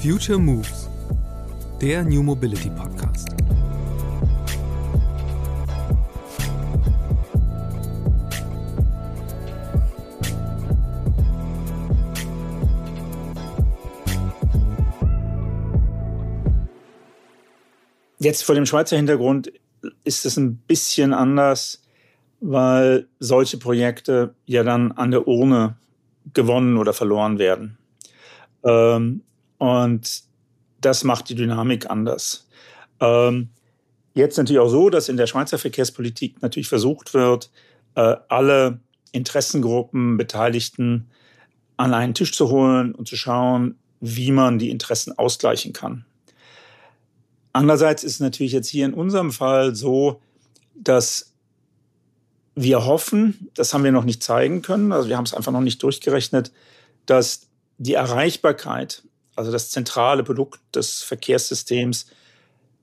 Future Moves, der New Mobility Podcast. Jetzt vor dem Schweizer Hintergrund ist es ein bisschen anders, weil solche Projekte ja dann an der Urne gewonnen oder verloren werden. Ähm, und das macht die Dynamik anders. Ähm, jetzt natürlich auch so, dass in der Schweizer Verkehrspolitik natürlich versucht wird, äh, alle Interessengruppen, Beteiligten an einen Tisch zu holen und zu schauen, wie man die Interessen ausgleichen kann. Andererseits ist es natürlich jetzt hier in unserem Fall so, dass wir hoffen, das haben wir noch nicht zeigen können, also wir haben es einfach noch nicht durchgerechnet, dass die Erreichbarkeit, also das zentrale Produkt des Verkehrssystems,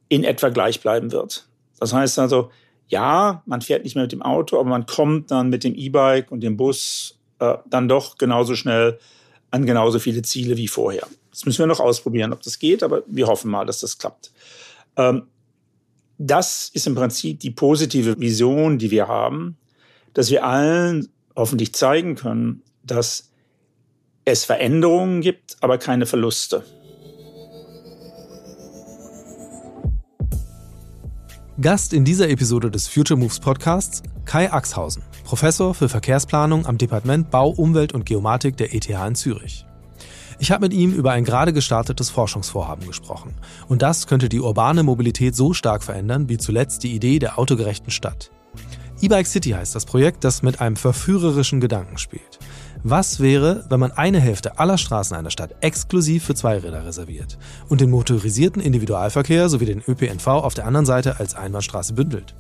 in etwa gleich bleiben wird. Das heißt also, ja, man fährt nicht mehr mit dem Auto, aber man kommt dann mit dem E-Bike und dem Bus äh, dann doch genauso schnell an genauso viele Ziele wie vorher. Das müssen wir noch ausprobieren, ob das geht, aber wir hoffen mal, dass das klappt. Ähm, das ist im Prinzip die positive Vision, die wir haben, dass wir allen hoffentlich zeigen können, dass es Veränderungen gibt, aber keine Verluste. Gast in dieser Episode des Future Moves Podcasts Kai Axhausen, Professor für Verkehrsplanung am Departement Bau, Umwelt und Geomatik der ETH in Zürich. Ich habe mit ihm über ein gerade gestartetes Forschungsvorhaben gesprochen. Und das könnte die urbane Mobilität so stark verändern wie zuletzt die Idee der autogerechten Stadt. E-Bike City heißt das Projekt, das mit einem verführerischen Gedanken spielt. Was wäre, wenn man eine Hälfte aller Straßen einer Stadt exklusiv für Zweiräder reserviert und den motorisierten Individualverkehr sowie den ÖPNV auf der anderen Seite als Einbahnstraße bündelt?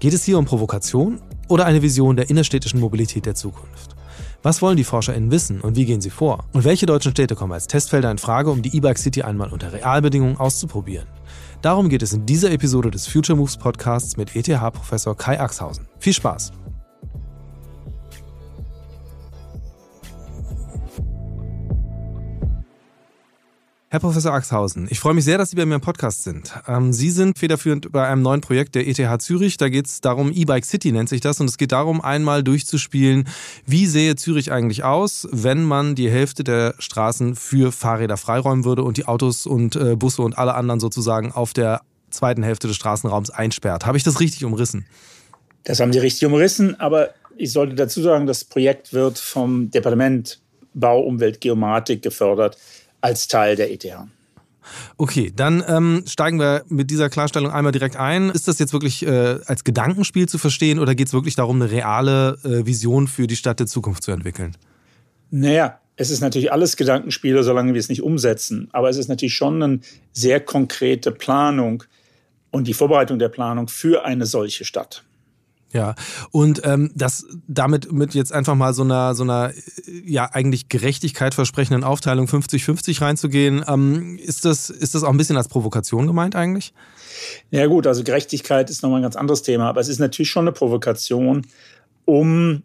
Geht es hier um Provokation oder eine Vision der innerstädtischen Mobilität der Zukunft? Was wollen die ForscherInnen wissen und wie gehen sie vor? Und welche deutschen Städte kommen als Testfelder in Frage, um die E-Bike City einmal unter Realbedingungen auszuprobieren? Darum geht es in dieser Episode des Future Moves Podcasts mit ETH-Professor Kai Axhausen. Viel Spaß! Herr Professor Axhausen, ich freue mich sehr, dass Sie bei mir im Podcast sind. Ähm, Sie sind federführend bei einem neuen Projekt der ETH Zürich. Da geht es darum, E-Bike City nennt sich das. Und es geht darum, einmal durchzuspielen, wie sähe Zürich eigentlich aus, wenn man die Hälfte der Straßen für Fahrräder freiräumen würde und die Autos und äh, Busse und alle anderen sozusagen auf der zweiten Hälfte des Straßenraums einsperrt. Habe ich das richtig umrissen? Das haben Sie richtig umrissen, aber ich sollte dazu sagen, das Projekt wird vom Departement Bau, Umwelt, Geomatik gefördert als Teil der ETH. Okay, dann ähm, steigen wir mit dieser Klarstellung einmal direkt ein. Ist das jetzt wirklich äh, als Gedankenspiel zu verstehen oder geht es wirklich darum, eine reale äh, Vision für die Stadt der Zukunft zu entwickeln? Naja, es ist natürlich alles Gedankenspiele, solange wir es nicht umsetzen. Aber es ist natürlich schon eine sehr konkrete Planung und die Vorbereitung der Planung für eine solche Stadt. Ja, und ähm, das damit mit jetzt einfach mal so einer, so einer ja eigentlich Gerechtigkeit versprechenden Aufteilung 50-50 reinzugehen, ähm, ist, das, ist das auch ein bisschen als Provokation gemeint eigentlich? Ja gut, also Gerechtigkeit ist nochmal ein ganz anderes Thema, aber es ist natürlich schon eine Provokation, um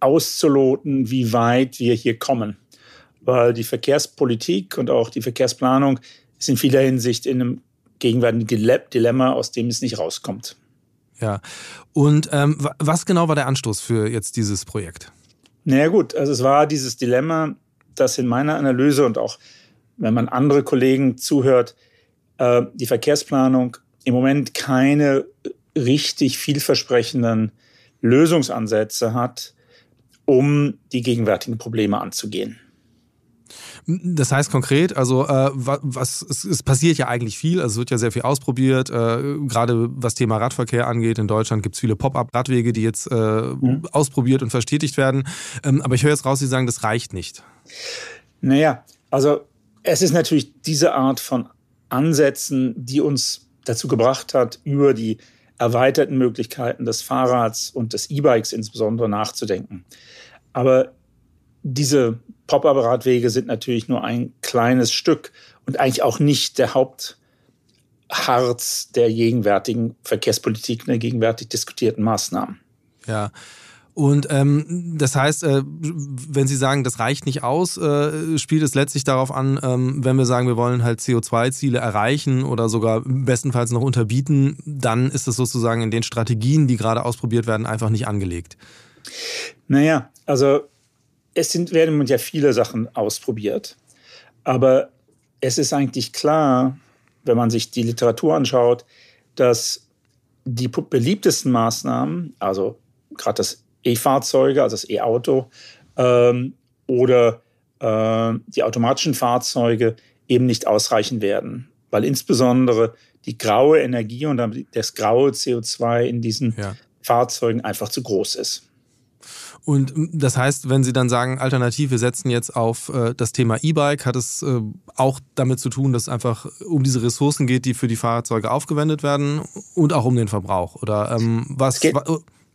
auszuloten, wie weit wir hier kommen. Weil die Verkehrspolitik und auch die Verkehrsplanung ist in vieler Hinsicht in einem gegenwärtigen Dilemma, aus dem es nicht rauskommt. Ja. Und ähm, was genau war der Anstoß für jetzt dieses Projekt? Naja gut, also es war dieses Dilemma, das in meiner Analyse und auch wenn man andere Kollegen zuhört, äh, die Verkehrsplanung im Moment keine richtig vielversprechenden Lösungsansätze hat, um die gegenwärtigen Probleme anzugehen. Das heißt konkret, also äh, was es, es, passiert ja eigentlich viel, also es wird ja sehr viel ausprobiert, äh, gerade was Thema Radverkehr angeht. In Deutschland gibt es viele Pop-up-Radwege, die jetzt äh, mhm. ausprobiert und verstetigt werden. Ähm, aber ich höre jetzt raus, Sie sagen, das reicht nicht. Naja, also es ist natürlich diese Art von Ansätzen, die uns dazu gebracht hat, über die erweiterten Möglichkeiten des Fahrrads und des E-Bikes insbesondere nachzudenken. Aber diese Pop-up-Radwege sind natürlich nur ein kleines Stück und eigentlich auch nicht der Hauptharz der gegenwärtigen Verkehrspolitik, der gegenwärtig diskutierten Maßnahmen. Ja. Und ähm, das heißt, äh, wenn Sie sagen, das reicht nicht aus, äh, spielt es letztlich darauf an, ähm, wenn wir sagen, wir wollen halt CO2-Ziele erreichen oder sogar bestenfalls noch unterbieten, dann ist das sozusagen in den Strategien, die gerade ausprobiert werden, einfach nicht angelegt. Naja, also es sind, werden ja viele Sachen ausprobiert. Aber es ist eigentlich klar, wenn man sich die Literatur anschaut, dass die beliebtesten Maßnahmen, also gerade das E-Fahrzeuge, also das E-Auto ähm, oder äh, die automatischen Fahrzeuge eben nicht ausreichen werden, weil insbesondere die graue Energie und das graue CO2 in diesen ja. Fahrzeugen einfach zu groß ist. Und das heißt, wenn Sie dann sagen, alternativ, wir setzen jetzt auf äh, das Thema E-Bike, hat es äh, auch damit zu tun, dass es einfach um diese Ressourcen geht, die für die Fahrzeuge aufgewendet werden und auch um den Verbrauch? Oder ähm, was? Geht,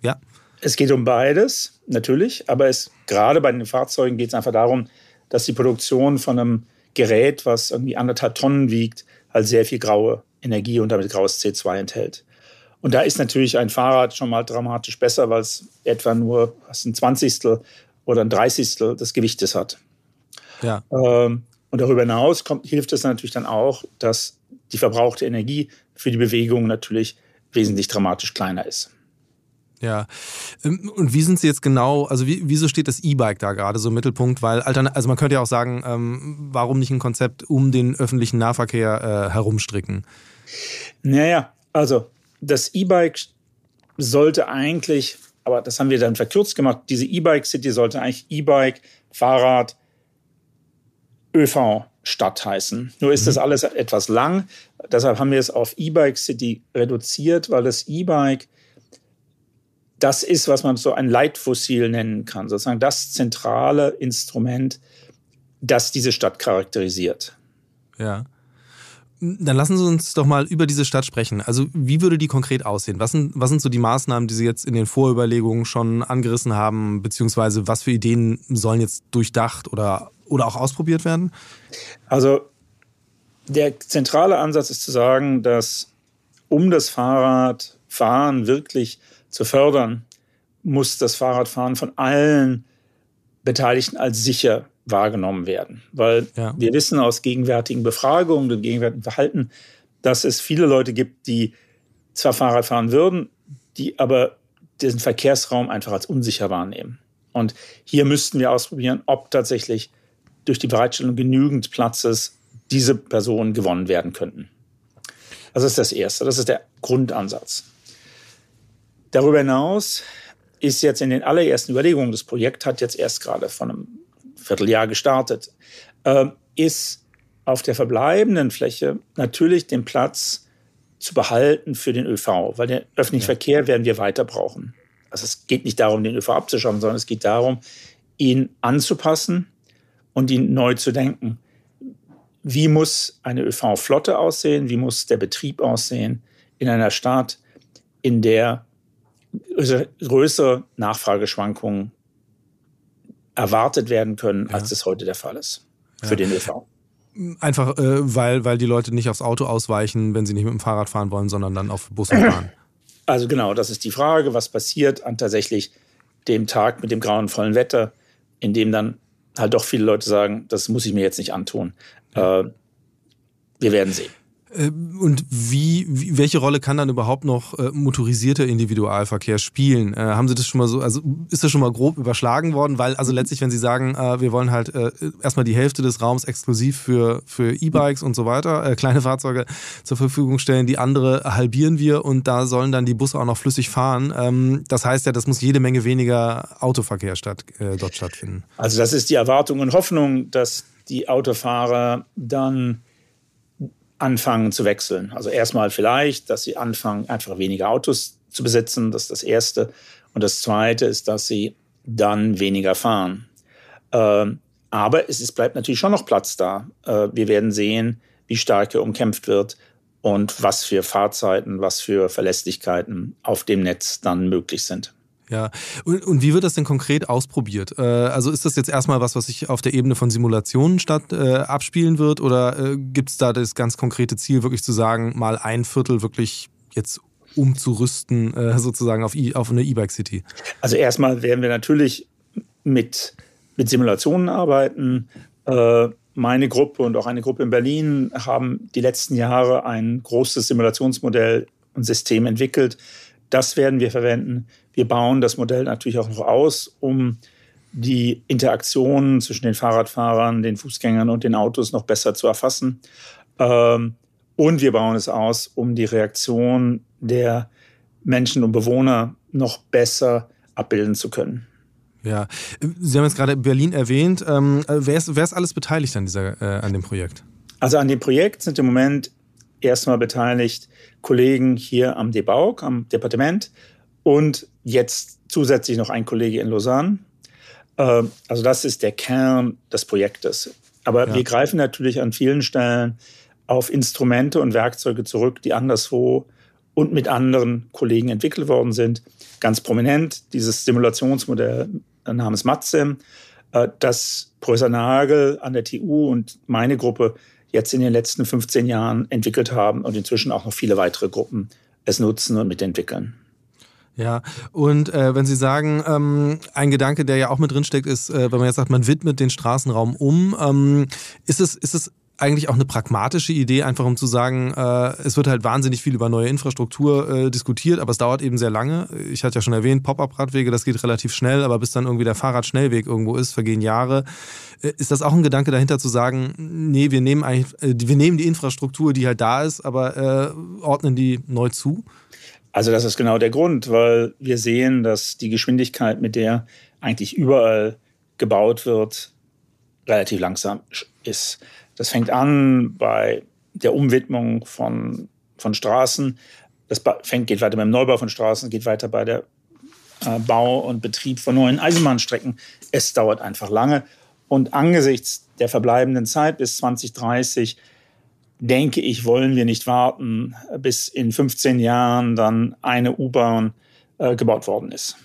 ja. Es geht um beides, natürlich, aber es, gerade bei den Fahrzeugen geht es einfach darum, dass die Produktion von einem Gerät, was irgendwie anderthalb Tonnen wiegt, halt sehr viel graue Energie und damit graues C2 enthält. Und da ist natürlich ein Fahrrad schon mal dramatisch besser, weil es etwa nur was ein Zwanzigstel oder ein Dreißigstel des Gewichtes hat. Ja. Ähm, und darüber hinaus kommt, hilft es natürlich dann auch, dass die verbrauchte Energie für die Bewegung natürlich wesentlich dramatisch kleiner ist. Ja. Ähm, und wie sind Sie jetzt genau, also wie, wieso steht das E-Bike da gerade so im Mittelpunkt? Weil, also man könnte ja auch sagen, ähm, warum nicht ein Konzept um den öffentlichen Nahverkehr äh, herumstricken? Naja, also das E-Bike sollte eigentlich, aber das haben wir dann verkürzt gemacht, diese E-Bike City sollte eigentlich E-Bike, Fahrrad, ÖV Stadt heißen. Nur ist mhm. das alles etwas lang. Deshalb haben wir es auf E-Bike City reduziert, weil das E-Bike das ist, was man so ein Leitfossil nennen kann, sozusagen das zentrale Instrument, das diese Stadt charakterisiert. Ja. Dann lassen Sie uns doch mal über diese Stadt sprechen. Also wie würde die konkret aussehen? Was sind, was sind so die Maßnahmen, die Sie jetzt in den Vorüberlegungen schon angerissen haben, beziehungsweise was für Ideen sollen jetzt durchdacht oder, oder auch ausprobiert werden? Also der zentrale Ansatz ist zu sagen, dass um das Fahrradfahren wirklich zu fördern, muss das Fahrradfahren von allen Beteiligten als sicher wahrgenommen werden. Weil ja. wir wissen aus gegenwärtigen Befragungen und gegenwärtigen Verhalten, dass es viele Leute gibt, die zwar Fahrrad fahren würden, die aber diesen Verkehrsraum einfach als unsicher wahrnehmen. Und hier müssten wir ausprobieren, ob tatsächlich durch die Bereitstellung genügend Platzes diese Personen gewonnen werden könnten. Das ist das Erste, das ist der Grundansatz. Darüber hinaus ist jetzt in den allerersten Überlegungen, das Projekt hat jetzt erst gerade von einem Vierteljahr gestartet, äh, ist auf der verbleibenden Fläche natürlich den Platz zu behalten für den ÖV, weil den öffentlichen ja. Verkehr werden wir weiter brauchen. Also es geht nicht darum, den ÖV abzuschaffen, sondern es geht darum, ihn anzupassen und ihn neu zu denken. Wie muss eine ÖV-Flotte aussehen? Wie muss der Betrieb aussehen in einer Stadt, in der größere Nachfrageschwankungen erwartet werden können, ja. als das heute der Fall ist für ja. den ÖV. Einfach, äh, weil, weil die Leute nicht aufs Auto ausweichen, wenn sie nicht mit dem Fahrrad fahren wollen, sondern dann auf Bus fahren. Also genau, das ist die Frage, was passiert an tatsächlich dem Tag mit dem grauenvollen Wetter, in dem dann halt doch viele Leute sagen, das muss ich mir jetzt nicht antun. Ja. Äh, wir werden sehen. Äh, und wie, welche Rolle kann dann überhaupt noch äh, motorisierter Individualverkehr spielen? Äh, haben Sie das schon mal so, also ist das schon mal grob überschlagen worden? Weil, also letztlich, wenn Sie sagen, äh, wir wollen halt erstmal die Hälfte des Raums exklusiv für, für E-Bikes und so weiter, äh, kleine Fahrzeuge zur Verfügung stellen, die andere halbieren wir und da sollen dann die Busse auch noch flüssig fahren. Ähm, das heißt ja, das muss jede Menge weniger Autoverkehr statt, äh, dort stattfinden. Also das ist die Erwartung und Hoffnung, dass die Autofahrer dann anfangen zu wechseln. Also erstmal vielleicht, dass sie anfangen, einfach weniger Autos zu besitzen. Das ist das Erste. Und das Zweite ist, dass sie dann weniger fahren. Ähm, aber es ist, bleibt natürlich schon noch Platz da. Äh, wir werden sehen, wie stark er umkämpft wird und was für Fahrzeiten, was für Verlässlichkeiten auf dem Netz dann möglich sind. Ja, und, und, wie wird das denn konkret ausprobiert? Äh, also ist das jetzt erstmal was, was sich auf der Ebene von Simulationen statt äh, abspielen wird oder äh, gibt es da das ganz konkrete Ziel, wirklich zu sagen, mal ein Viertel wirklich jetzt umzurüsten, äh, sozusagen auf, e auf eine E-Bike City? Also erstmal werden wir natürlich mit, mit Simulationen arbeiten. Äh, meine Gruppe und auch eine Gruppe in Berlin haben die letzten Jahre ein großes Simulationsmodell und System entwickelt. Das werden wir verwenden. Wir bauen das Modell natürlich auch noch aus, um die Interaktion zwischen den Fahrradfahrern, den Fußgängern und den Autos noch besser zu erfassen. Ähm, und wir bauen es aus, um die Reaktion der Menschen und Bewohner noch besser abbilden zu können. Ja, Sie haben jetzt gerade Berlin erwähnt. Ähm, wer, ist, wer ist alles beteiligt an, dieser, äh, an dem Projekt? Also an dem Projekt sind im Moment erstmal beteiligt Kollegen hier am DEBAUG, am Departement und jetzt zusätzlich noch ein Kollege in Lausanne. Ähm, also das ist der Kern des Projektes. Aber ja. wir greifen natürlich an vielen Stellen auf Instrumente und Werkzeuge zurück, die anderswo und mit anderen Kollegen entwickelt worden sind. Ganz prominent dieses Simulationsmodell namens Matzem, äh, das Professor Nagel an der TU und meine Gruppe jetzt in den letzten 15 Jahren entwickelt haben und inzwischen auch noch viele weitere Gruppen es nutzen und mitentwickeln. Ja, und äh, wenn Sie sagen, ähm, ein Gedanke, der ja auch mit drinsteckt, ist, äh, wenn man jetzt sagt, man widmet den Straßenraum um, ähm, ist, es, ist es eigentlich auch eine pragmatische Idee, einfach um zu sagen, äh, es wird halt wahnsinnig viel über neue Infrastruktur äh, diskutiert, aber es dauert eben sehr lange. Ich hatte ja schon erwähnt, Pop-up-Radwege, das geht relativ schnell, aber bis dann irgendwie der Fahrradschnellweg irgendwo ist, vergehen Jahre. Äh, ist das auch ein Gedanke dahinter zu sagen, nee, wir nehmen eigentlich, äh, wir nehmen die Infrastruktur, die halt da ist, aber äh, ordnen die neu zu? Also das ist genau der Grund, weil wir sehen, dass die Geschwindigkeit, mit der eigentlich überall gebaut wird, relativ langsam ist. Das fängt an bei der Umwidmung von, von Straßen. Das fängt, geht weiter beim Neubau von Straßen, geht weiter bei der äh, Bau und Betrieb von neuen Eisenbahnstrecken. Es dauert einfach lange. Und angesichts der verbleibenden Zeit bis 2030 denke ich, wollen wir nicht warten, bis in 15 Jahren dann eine U-Bahn äh, gebaut worden ist.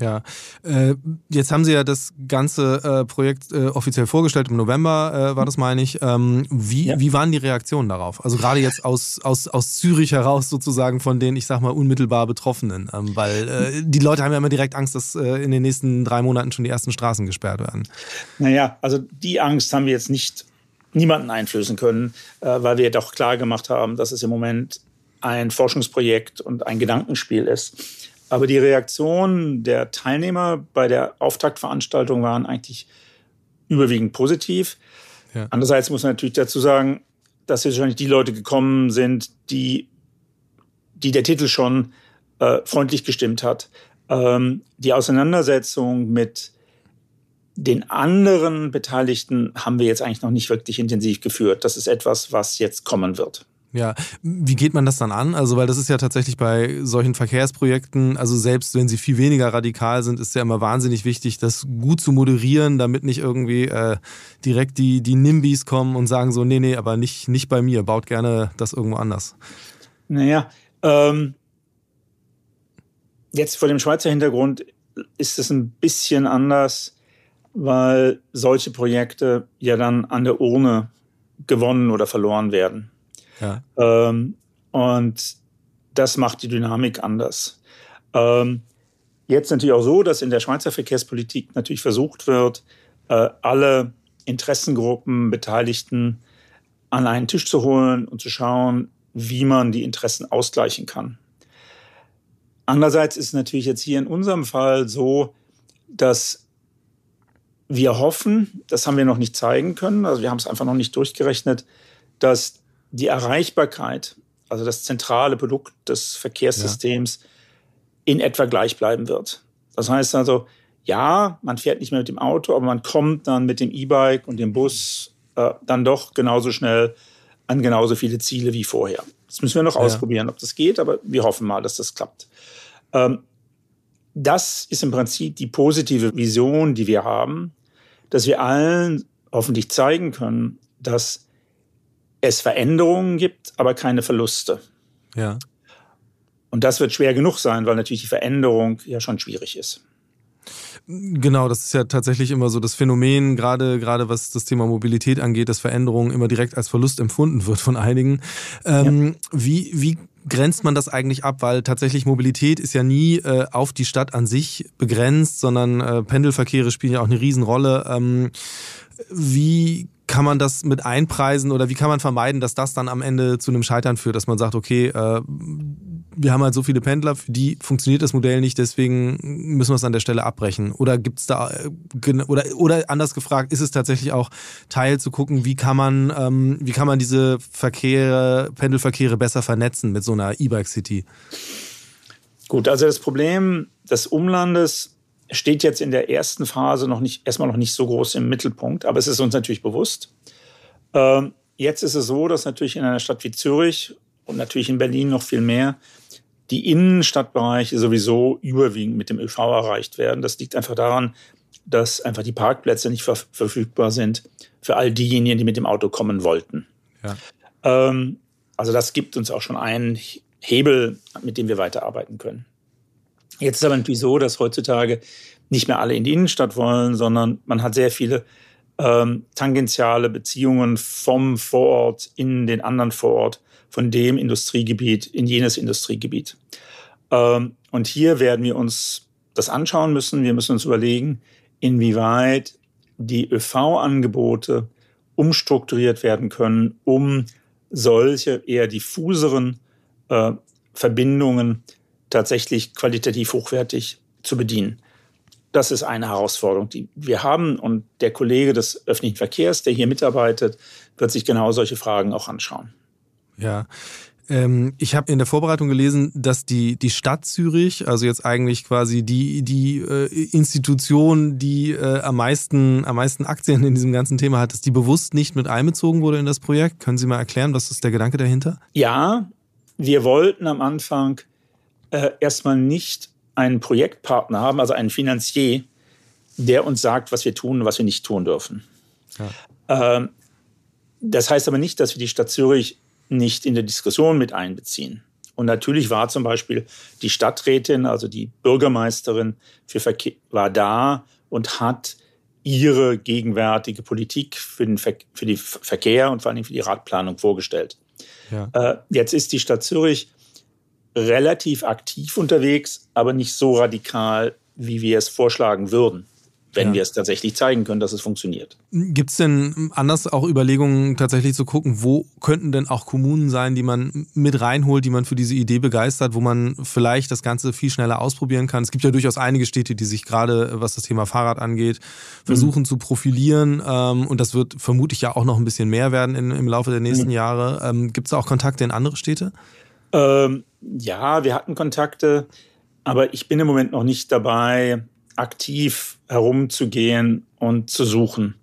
Ja, äh, jetzt haben Sie ja das ganze äh, Projekt äh, offiziell vorgestellt. Im November war das, meine ich. Ähm, wie, ja. wie waren die Reaktionen darauf? Also gerade jetzt aus, aus, aus Zürich heraus sozusagen von den, ich sag mal, unmittelbar Betroffenen. Ähm, weil die Leute haben ja immer direkt Angst, dass in den nächsten drei Monaten schon die ersten Straßen gesperrt werden. Naja, also die Angst haben wir jetzt nicht niemanden einflößen können, weil wir doch klar gemacht haben, dass es im Moment ein Forschungsprojekt und ein Gedankenspiel ist. Aber die Reaktionen der Teilnehmer bei der Auftaktveranstaltung waren eigentlich überwiegend positiv. Ja. Andererseits muss man natürlich dazu sagen, dass jetzt wahrscheinlich die Leute gekommen sind, die, die der Titel schon äh, freundlich gestimmt hat. Ähm, die Auseinandersetzung mit den anderen Beteiligten haben wir jetzt eigentlich noch nicht wirklich intensiv geführt. Das ist etwas, was jetzt kommen wird. Ja, wie geht man das dann an? Also, weil das ist ja tatsächlich bei solchen Verkehrsprojekten, also selbst wenn sie viel weniger radikal sind, ist ja immer wahnsinnig wichtig, das gut zu moderieren, damit nicht irgendwie äh, direkt die, die NIMBYs kommen und sagen so, nee, nee, aber nicht, nicht bei mir, baut gerne das irgendwo anders. Naja, ähm, jetzt vor dem Schweizer Hintergrund ist es ein bisschen anders, weil solche Projekte ja dann an der Urne gewonnen oder verloren werden. Ja. Ähm, und das macht die Dynamik anders. Ähm, jetzt natürlich auch so, dass in der Schweizer Verkehrspolitik natürlich versucht wird, äh, alle Interessengruppen, Beteiligten an einen Tisch zu holen und zu schauen, wie man die Interessen ausgleichen kann. Andererseits ist es natürlich jetzt hier in unserem Fall so, dass wir hoffen, das haben wir noch nicht zeigen können, also wir haben es einfach noch nicht durchgerechnet, dass die Erreichbarkeit, also das zentrale Produkt des Verkehrssystems, ja. in etwa gleich bleiben wird. Das heißt also, ja, man fährt nicht mehr mit dem Auto, aber man kommt dann mit dem E-Bike und dem Bus äh, dann doch genauso schnell an genauso viele Ziele wie vorher. Das müssen wir noch ja. ausprobieren, ob das geht, aber wir hoffen mal, dass das klappt. Ähm, das ist im Prinzip die positive Vision, die wir haben, dass wir allen hoffentlich zeigen können, dass es Veränderungen gibt, aber keine Verluste. Ja. Und das wird schwer genug sein, weil natürlich die Veränderung ja schon schwierig ist. Genau, das ist ja tatsächlich immer so das Phänomen, gerade gerade was das Thema Mobilität angeht, dass Veränderung immer direkt als Verlust empfunden wird von einigen. Ähm, ja. Wie wie grenzt man das eigentlich ab? Weil tatsächlich Mobilität ist ja nie äh, auf die Stadt an sich begrenzt, sondern äh, Pendelverkehre spielen ja auch eine Riesenrolle. Ähm, wie kann man das mit einpreisen oder wie kann man vermeiden, dass das dann am Ende zu einem Scheitern führt, dass man sagt, okay, äh, wir haben halt so viele Pendler, für die funktioniert das Modell nicht, deswegen müssen wir es an der Stelle abbrechen. Oder gibt es da, äh, oder, oder anders gefragt, ist es tatsächlich auch Teil zu gucken, wie kann man, ähm, wie kann man diese Verkehre, Pendelverkehre besser vernetzen mit so einer E-Bike-City? Gut, also das Problem des Umlandes steht jetzt in der ersten Phase noch nicht, erstmal noch nicht so groß im Mittelpunkt, aber es ist uns natürlich bewusst. Ähm, jetzt ist es so, dass natürlich in einer Stadt wie Zürich und natürlich in Berlin noch viel mehr die Innenstadtbereiche sowieso überwiegend mit dem ÖV erreicht werden. Das liegt einfach daran, dass einfach die Parkplätze nicht ver verfügbar sind für all diejenigen, die mit dem Auto kommen wollten. Ja. Ähm, also das gibt uns auch schon einen Hebel, mit dem wir weiterarbeiten können. Jetzt ist aber natürlich so, dass heutzutage nicht mehr alle in die Innenstadt wollen, sondern man hat sehr viele ähm, tangentiale Beziehungen vom Vorort in den anderen Vorort, von dem Industriegebiet in jenes Industriegebiet. Ähm, und hier werden wir uns das anschauen müssen. Wir müssen uns überlegen, inwieweit die ÖV-Angebote umstrukturiert werden können, um solche eher diffuseren äh, Verbindungen tatsächlich qualitativ hochwertig zu bedienen. Das ist eine Herausforderung, die wir haben. Und der Kollege des öffentlichen Verkehrs, der hier mitarbeitet, wird sich genau solche Fragen auch anschauen. Ja. Ähm, ich habe in der Vorbereitung gelesen, dass die, die Stadt Zürich, also jetzt eigentlich quasi die, die äh, Institution, die äh, am, meisten, am meisten Aktien in diesem ganzen Thema hat, dass die bewusst nicht mit einbezogen wurde in das Projekt. Können Sie mal erklären, was ist der Gedanke dahinter? Ja, wir wollten am Anfang äh, erstmal nicht einen Projektpartner haben, also einen Finanzier, der uns sagt, was wir tun und was wir nicht tun dürfen. Ja. Ähm, das heißt aber nicht, dass wir die Stadt Zürich nicht in der Diskussion mit einbeziehen. Und natürlich war zum Beispiel die Stadträtin, also die Bürgermeisterin für Verkehr, war da und hat ihre gegenwärtige Politik für den, Ver für den Verkehr und vor allem für die Radplanung vorgestellt. Ja. Äh, jetzt ist die Stadt Zürich relativ aktiv unterwegs, aber nicht so radikal, wie wir es vorschlagen würden wenn ja. wir es tatsächlich zeigen können, dass es funktioniert. Gibt es denn anders auch Überlegungen, tatsächlich zu gucken, wo könnten denn auch Kommunen sein, die man mit reinholt, die man für diese Idee begeistert, wo man vielleicht das Ganze viel schneller ausprobieren kann? Es gibt ja durchaus einige Städte, die sich gerade, was das Thema Fahrrad angeht, versuchen mhm. zu profilieren. Ähm, und das wird vermutlich ja auch noch ein bisschen mehr werden in, im Laufe der nächsten mhm. Jahre. Ähm, gibt es da auch Kontakte in andere Städte? Ähm, ja, wir hatten Kontakte, aber ich bin im Moment noch nicht dabei, aktiv herumzugehen und zu suchen.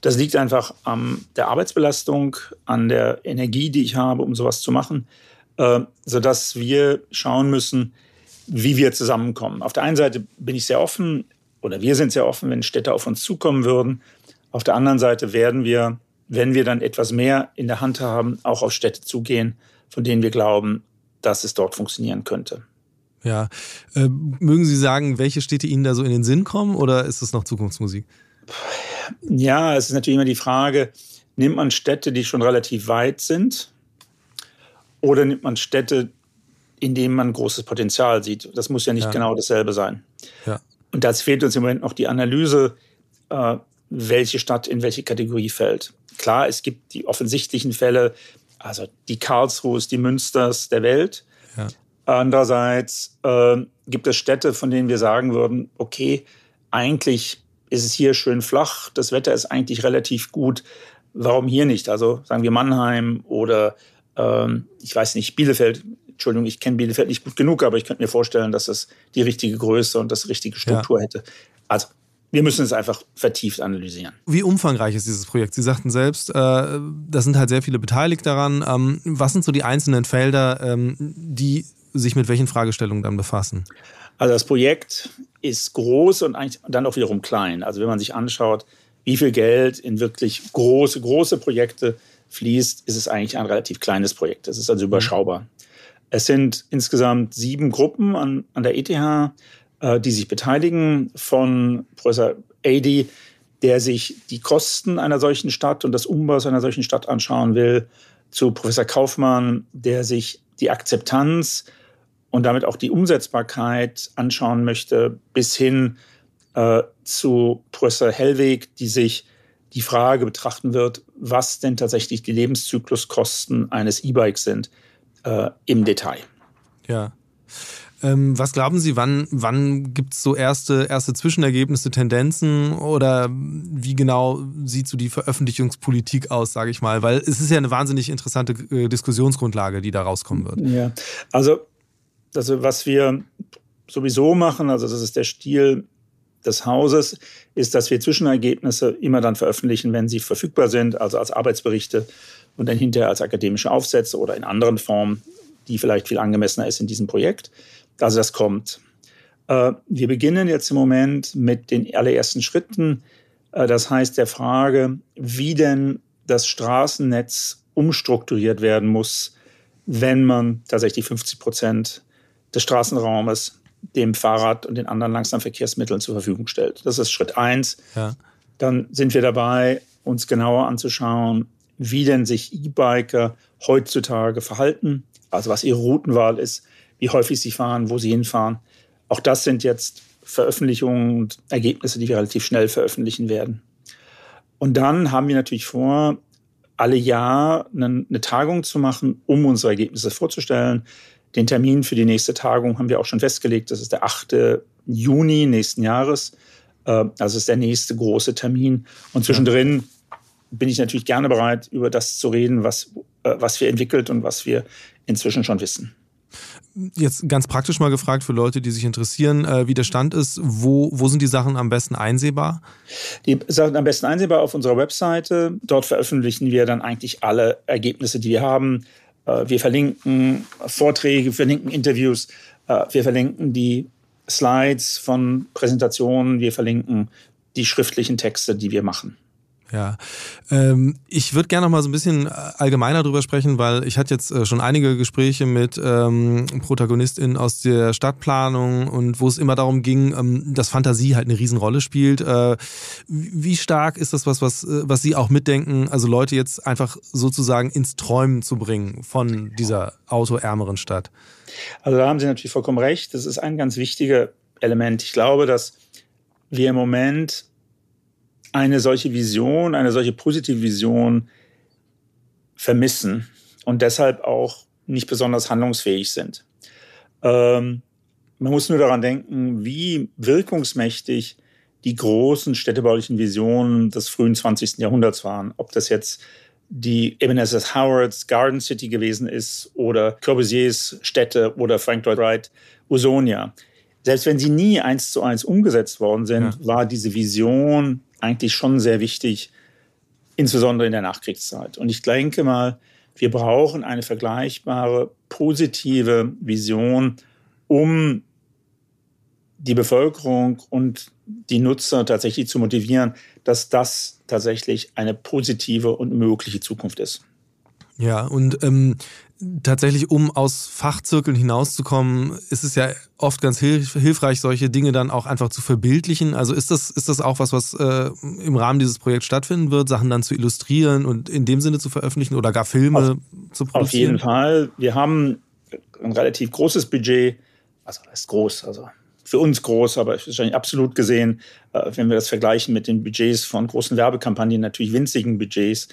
Das liegt einfach an der Arbeitsbelastung, an der Energie, die ich habe, um sowas zu machen, äh, sodass wir schauen müssen, wie wir zusammenkommen. Auf der einen Seite bin ich sehr offen oder wir sind sehr offen, wenn Städte auf uns zukommen würden. Auf der anderen Seite werden wir, wenn wir dann etwas mehr in der Hand haben, auch auf Städte zugehen, von denen wir glauben, dass es dort funktionieren könnte. Ja. Äh, mögen Sie sagen, welche Städte Ihnen da so in den Sinn kommen oder ist es noch Zukunftsmusik? Ja, es ist natürlich immer die Frage, nimmt man Städte, die schon relativ weit sind oder nimmt man Städte, in denen man großes Potenzial sieht? Das muss ja nicht ja. genau dasselbe sein. Ja. Und da fehlt uns im Moment noch die Analyse, äh, welche Stadt in welche Kategorie fällt. Klar, es gibt die offensichtlichen Fälle, also die Karlsruhes, die Münsters der Welt. Ja. Andererseits äh, gibt es Städte, von denen wir sagen würden, okay, eigentlich ist es hier schön flach, das Wetter ist eigentlich relativ gut. Warum hier nicht? Also sagen wir Mannheim oder ähm, ich weiß nicht, Bielefeld. Entschuldigung, ich kenne Bielefeld nicht gut genug, aber ich könnte mir vorstellen, dass es die richtige Größe und das richtige Struktur ja. hätte. Also wir müssen es einfach vertieft analysieren. Wie umfangreich ist dieses Projekt? Sie sagten selbst, äh, da sind halt sehr viele beteiligt daran. Ähm, was sind so die einzelnen Felder, ähm, die sich mit welchen Fragestellungen dann befassen? Also das Projekt ist groß und eigentlich dann auch wiederum klein. Also wenn man sich anschaut, wie viel Geld in wirklich große, große Projekte fließt, ist es eigentlich ein relativ kleines Projekt. Es ist also mhm. überschaubar. Es sind insgesamt sieben Gruppen an, an der ETH. Äh, die sich beteiligen, von Professor Ady, der sich die Kosten einer solchen Stadt und das Umbaus einer solchen Stadt anschauen will, zu Professor Kaufmann, der sich die Akzeptanz und damit auch die Umsetzbarkeit anschauen möchte, bis hin äh, zu Professor Hellweg, die sich die Frage betrachten wird, was denn tatsächlich die Lebenszykluskosten eines E-Bikes sind äh, im Detail. Ja. Ähm, was glauben Sie, wann, wann gibt es so erste, erste Zwischenergebnisse, Tendenzen oder wie genau sieht so die Veröffentlichungspolitik aus, sage ich mal? Weil es ist ja eine wahnsinnig interessante äh, Diskussionsgrundlage, die da rauskommen wird. Ja, also, also was wir sowieso machen, also das ist der Stil des Hauses, ist, dass wir Zwischenergebnisse immer dann veröffentlichen, wenn sie verfügbar sind, also als Arbeitsberichte und dann hinterher als akademische Aufsätze oder in anderen Formen, die vielleicht viel angemessener ist in diesem Projekt. Also das kommt. Äh, wir beginnen jetzt im Moment mit den allerersten Schritten. Äh, das heißt der Frage, wie denn das Straßennetz umstrukturiert werden muss, wenn man tatsächlich 50 Prozent des Straßenraumes dem Fahrrad und den anderen langsamen Verkehrsmitteln zur Verfügung stellt. Das ist Schritt eins. Ja. Dann sind wir dabei, uns genauer anzuschauen, wie denn sich E-Biker heutzutage verhalten, also was ihre Routenwahl ist, wie häufig sie fahren, wo sie hinfahren. Auch das sind jetzt Veröffentlichungen und Ergebnisse, die wir relativ schnell veröffentlichen werden. Und dann haben wir natürlich vor, alle Jahr eine, Tagung zu machen, um unsere Ergebnisse vorzustellen. Den Termin für die nächste Tagung haben wir auch schon festgelegt. Das ist der 8. Juni nächsten Jahres. Äh, also ist der nächste große Termin. Und zwischendrin bin ich natürlich gerne bereit, über das zu reden, was, äh, was wir entwickelt und was wir inzwischen schon wissen. Jetzt ganz praktisch mal gefragt für Leute, die sich interessieren, äh, wie der Stand ist. Wo, wo sind die Sachen am besten einsehbar? Die Sachen am besten einsehbar auf unserer Webseite. Dort veröffentlichen wir dann eigentlich alle Ergebnisse, die wir haben. Äh, wir verlinken Vorträge, wir verlinken Interviews, äh, wir verlinken die Slides von Präsentationen, wir verlinken die schriftlichen Texte, die wir machen. Ja, ähm, ich würde gerne noch mal so ein bisschen äh, allgemeiner drüber sprechen, weil ich hatte jetzt äh, schon einige Gespräche mit ähm, ProtagonistInnen aus der Stadtplanung und wo es immer darum ging, ähm, dass Fantasie halt eine Riesenrolle spielt. Äh, wie stark ist das was, was, äh, was Sie auch mitdenken, also Leute jetzt einfach sozusagen ins Träumen zu bringen von dieser autoärmeren Stadt? Also da haben Sie natürlich vollkommen recht. Das ist ein ganz wichtiger Element. Ich glaube, dass wir im Moment eine solche Vision, eine solche positive Vision vermissen und deshalb auch nicht besonders handlungsfähig sind. Ähm, man muss nur daran denken, wie wirkungsmächtig die großen städtebaulichen Visionen des frühen 20. Jahrhunderts waren. Ob das jetzt die Ebenezer Howards Garden City gewesen ist oder Corbusiers Städte oder Frank Lloyd Wright Usonia. Selbst wenn sie nie eins zu eins umgesetzt worden sind, ja. war diese Vision eigentlich schon sehr wichtig, insbesondere in der Nachkriegszeit. Und ich denke mal, wir brauchen eine vergleichbare positive Vision, um die Bevölkerung und die Nutzer tatsächlich zu motivieren, dass das tatsächlich eine positive und mögliche Zukunft ist. Ja, und ähm, tatsächlich, um aus Fachzirkeln hinauszukommen, ist es ja oft ganz hilf hilfreich, solche Dinge dann auch einfach zu verbildlichen. Also ist das, ist das auch was, was äh, im Rahmen dieses Projekts stattfinden wird, Sachen dann zu illustrieren und in dem Sinne zu veröffentlichen oder gar Filme auf, zu produzieren? Auf jeden Fall. Wir haben ein relativ großes Budget, also das ist groß, also für uns groß, aber wahrscheinlich absolut gesehen, äh, wenn wir das vergleichen mit den Budgets von großen Werbekampagnen, natürlich winzigen Budgets,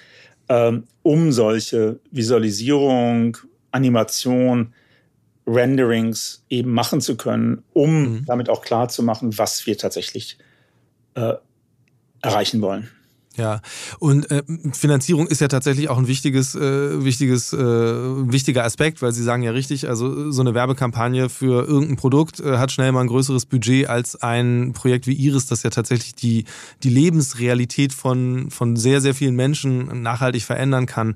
um solche Visualisierung, Animation, Renderings eben machen zu können, um mhm. damit auch klar zu machen, was wir tatsächlich äh, erreichen wollen. Ja, und äh, Finanzierung ist ja tatsächlich auch ein wichtiges, äh, wichtiges, äh, wichtiger Aspekt, weil Sie sagen ja richtig, also so eine Werbekampagne für irgendein Produkt äh, hat schnell mal ein größeres Budget als ein Projekt wie Iris, das ja tatsächlich die, die Lebensrealität von, von sehr, sehr vielen Menschen nachhaltig verändern kann.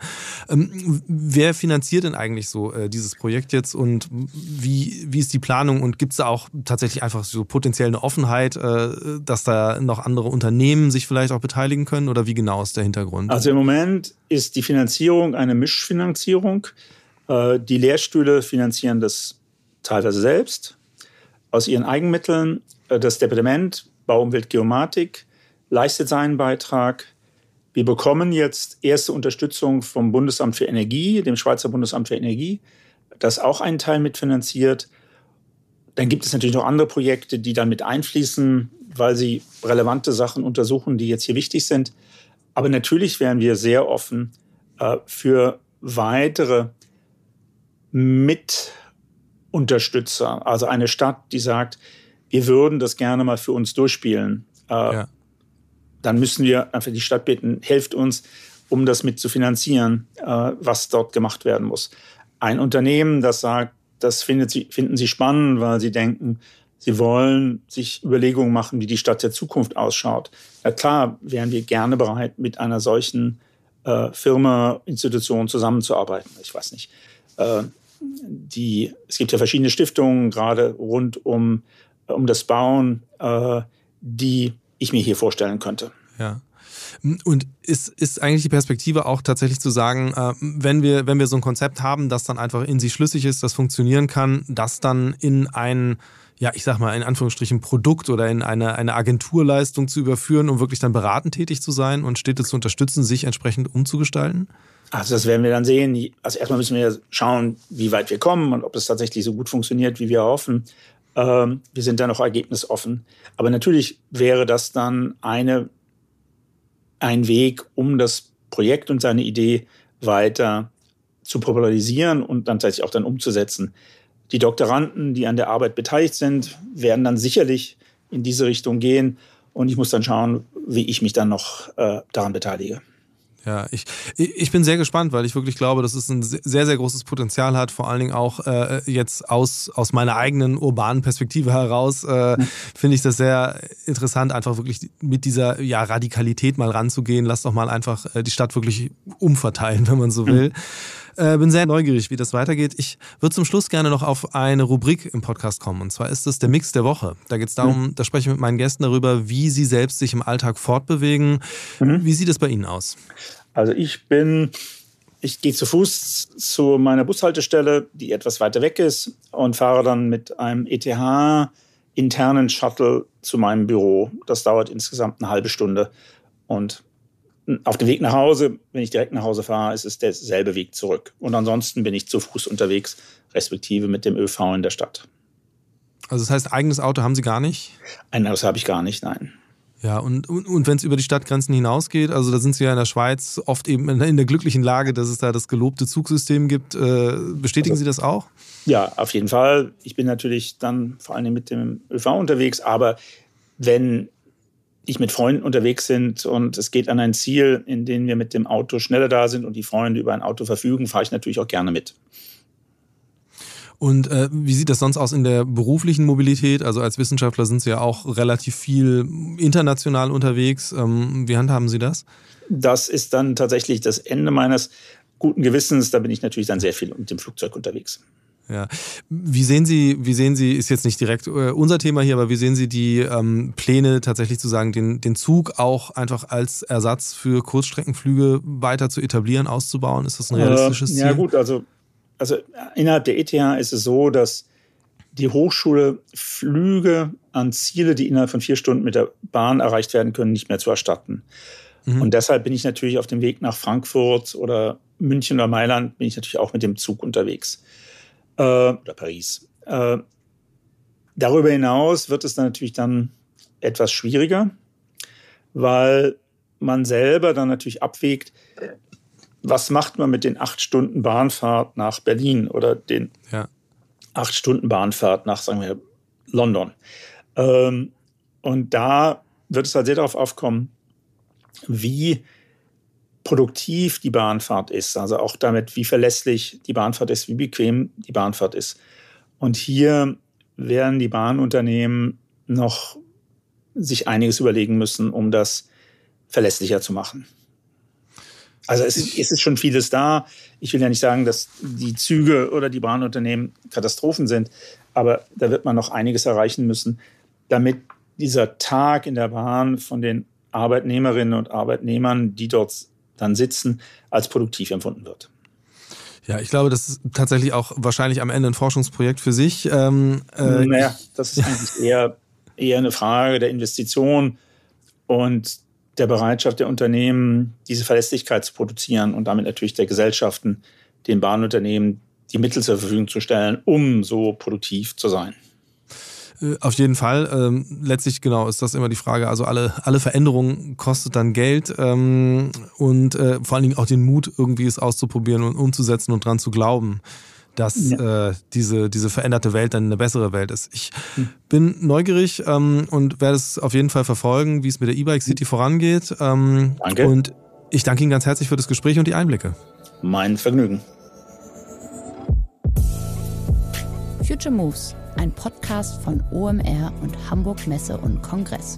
Ähm, wer finanziert denn eigentlich so äh, dieses Projekt jetzt und wie, wie ist die Planung und gibt es da auch tatsächlich einfach so potenziell eine Offenheit, äh, dass da noch andere Unternehmen sich vielleicht auch beteiligen können? Oder wie genau ist der Hintergrund? Also im Moment ist die Finanzierung eine Mischfinanzierung. Äh, die Lehrstühle finanzieren das teilweise selbst. aus ihren Eigenmitteln. Äh, das Departement Bau, Umwelt, Geomatik leistet seinen Beitrag. Wir bekommen jetzt erste Unterstützung vom Bundesamt für Energie, dem Schweizer Bundesamt für Energie, das auch einen Teil mitfinanziert. Dann gibt es natürlich noch andere Projekte, die dann mit einfließen, weil sie relevante Sachen untersuchen, die jetzt hier wichtig sind. Aber natürlich wären wir sehr offen äh, für weitere Mitunterstützer. Also eine Stadt, die sagt, wir würden das gerne mal für uns durchspielen. Äh, ja. Dann müssen wir einfach die Stadt bitten, helft uns, um das mit zu finanzieren, äh, was dort gemacht werden muss. Ein Unternehmen, das sagt, das findet sie, finden sie spannend, weil sie denken, sie wollen sich Überlegungen machen, wie die Stadt der Zukunft ausschaut. Na klar, wären wir gerne bereit, mit einer solchen äh, Firma, Institution zusammenzuarbeiten. Ich weiß nicht. Äh, die, es gibt ja verschiedene Stiftungen, gerade rund um um das Bauen, äh, die ich mir hier vorstellen könnte. Ja. Und ist, ist eigentlich die Perspektive auch tatsächlich zu sagen, äh, wenn, wir, wenn wir so ein Konzept haben, das dann einfach in sich schlüssig ist, das funktionieren kann, das dann in ein, ja, ich sag mal, in Anführungsstrichen Produkt oder in eine, eine Agenturleistung zu überführen, um wirklich dann beratend tätig zu sein und Städte zu unterstützen, sich entsprechend umzugestalten? Also das werden wir dann sehen. Also erstmal müssen wir schauen, wie weit wir kommen und ob es tatsächlich so gut funktioniert, wie wir hoffen. Ähm, wir sind da noch ergebnisoffen. Aber natürlich wäre das dann eine, ein Weg, um das Projekt und seine Idee weiter zu popularisieren und dann tatsächlich auch dann umzusetzen. Die Doktoranden, die an der Arbeit beteiligt sind, werden dann sicherlich in diese Richtung gehen. Und ich muss dann schauen, wie ich mich dann noch äh, daran beteilige. Ja, ich, ich bin sehr gespannt, weil ich wirklich glaube, dass es ein sehr, sehr großes Potenzial hat, vor allen Dingen auch äh, jetzt aus, aus meiner eigenen urbanen Perspektive heraus, äh, finde ich das sehr interessant, einfach wirklich mit dieser ja, Radikalität mal ranzugehen. Lass doch mal einfach äh, die Stadt wirklich umverteilen, wenn man so will. Äh, bin sehr neugierig, wie das weitergeht. Ich würde zum Schluss gerne noch auf eine Rubrik im Podcast kommen. Und zwar ist es der Mix der Woche. Da geht es darum, mhm. da spreche ich mit meinen Gästen darüber, wie sie selbst sich im Alltag fortbewegen. Mhm. Wie sieht es bei Ihnen aus? Also ich bin, ich gehe zu Fuß zu meiner Bushaltestelle, die etwas weiter weg ist, und fahre dann mit einem ETH internen Shuttle zu meinem Büro. Das dauert insgesamt eine halbe Stunde. Und auf dem Weg nach Hause, wenn ich direkt nach Hause fahre, ist es derselbe Weg zurück. Und ansonsten bin ich zu Fuß unterwegs, respektive mit dem ÖV in der Stadt. Also das heißt, eigenes Auto haben Sie gar nicht? Ein Auto habe ich gar nicht, nein. Ja, und, und, und wenn es über die Stadtgrenzen hinausgeht, also da sind Sie ja in der Schweiz oft eben in, der glücklichen Lage, dass es da das gelobte Zugsystem gibt. Äh, bestätigen also, Sie das auch? Ja, auf jeden Fall. Ich bin natürlich dann vor allem mit dem ÖV unterwegs, aber wenn ich mit Freunden unterwegs sind und es geht an ein Ziel, in dem wir mit dem Auto schneller da sind und die Freunde über ein Auto verfügen, fahre ich natürlich auch gerne mit. Und äh, wie sieht das sonst aus in der beruflichen Mobilität? Also als Wissenschaftler sind Sie ja auch relativ viel international unterwegs. Ähm, wie handhaben Sie das? Das ist dann tatsächlich das Ende meines guten Gewissens. Da bin ich natürlich dann sehr viel mit dem Flugzeug unterwegs. Ja. Wie sehen Sie, wie sehen Sie, ist jetzt nicht direkt äh, unser Thema hier, aber wie sehen Sie die ähm, Pläne tatsächlich zu sagen, den, den Zug auch einfach als Ersatz für Kurzstreckenflüge weiter zu etablieren, auszubauen? Ist das ein realistisches äh, Ziel? Ja gut, also, also innerhalb der ETH ist es so, dass die Hochschule Flüge an Ziele, die innerhalb von vier Stunden mit der Bahn erreicht werden können, nicht mehr zu erstatten. Mhm. Und deshalb bin ich natürlich auf dem Weg nach Frankfurt oder München oder Mailand, bin ich natürlich auch mit dem Zug unterwegs äh, oder Paris. Äh, darüber hinaus wird es dann natürlich dann etwas schwieriger, weil man selber dann natürlich abwägt, was macht man mit den acht Stunden Bahnfahrt nach Berlin oder den ja. acht Stunden Bahnfahrt nach, sagen wir, London. Ähm, und da wird es halt sehr darauf aufkommen, wie produktiv die Bahnfahrt ist, also auch damit, wie verlässlich die Bahnfahrt ist, wie bequem die Bahnfahrt ist. Und hier werden die Bahnunternehmen noch sich einiges überlegen müssen, um das verlässlicher zu machen. Also es ist, es ist schon vieles da. Ich will ja nicht sagen, dass die Züge oder die Bahnunternehmen Katastrophen sind, aber da wird man noch einiges erreichen müssen, damit dieser Tag in der Bahn von den Arbeitnehmerinnen und Arbeitnehmern, die dort dann sitzen, als produktiv empfunden wird. Ja, ich glaube, das ist tatsächlich auch wahrscheinlich am Ende ein Forschungsprojekt für sich. Ähm, äh, naja, das ist eigentlich eher, eher eine Frage der Investition und der Bereitschaft der Unternehmen, diese Verlässlichkeit zu produzieren und damit natürlich der Gesellschaften, den Bahnunternehmen die Mittel zur Verfügung zu stellen, um so produktiv zu sein. Äh, auf jeden Fall. Ähm, letztlich genau ist das immer die Frage. Also alle, alle Veränderungen kostet dann Geld ähm, und äh, vor allen Dingen auch den Mut, irgendwie es auszuprobieren und umzusetzen und dran zu glauben, dass ja. äh, diese, diese veränderte Welt dann eine bessere Welt ist. Ich hm. bin neugierig ähm, und werde es auf jeden Fall verfolgen, wie es mit der E-Bike City vorangeht. Ähm, danke. Und ich danke Ihnen ganz herzlich für das Gespräch und die Einblicke. Mein Vergnügen. Future Moves ein Podcast von OMR und Hamburg Messe und Kongress.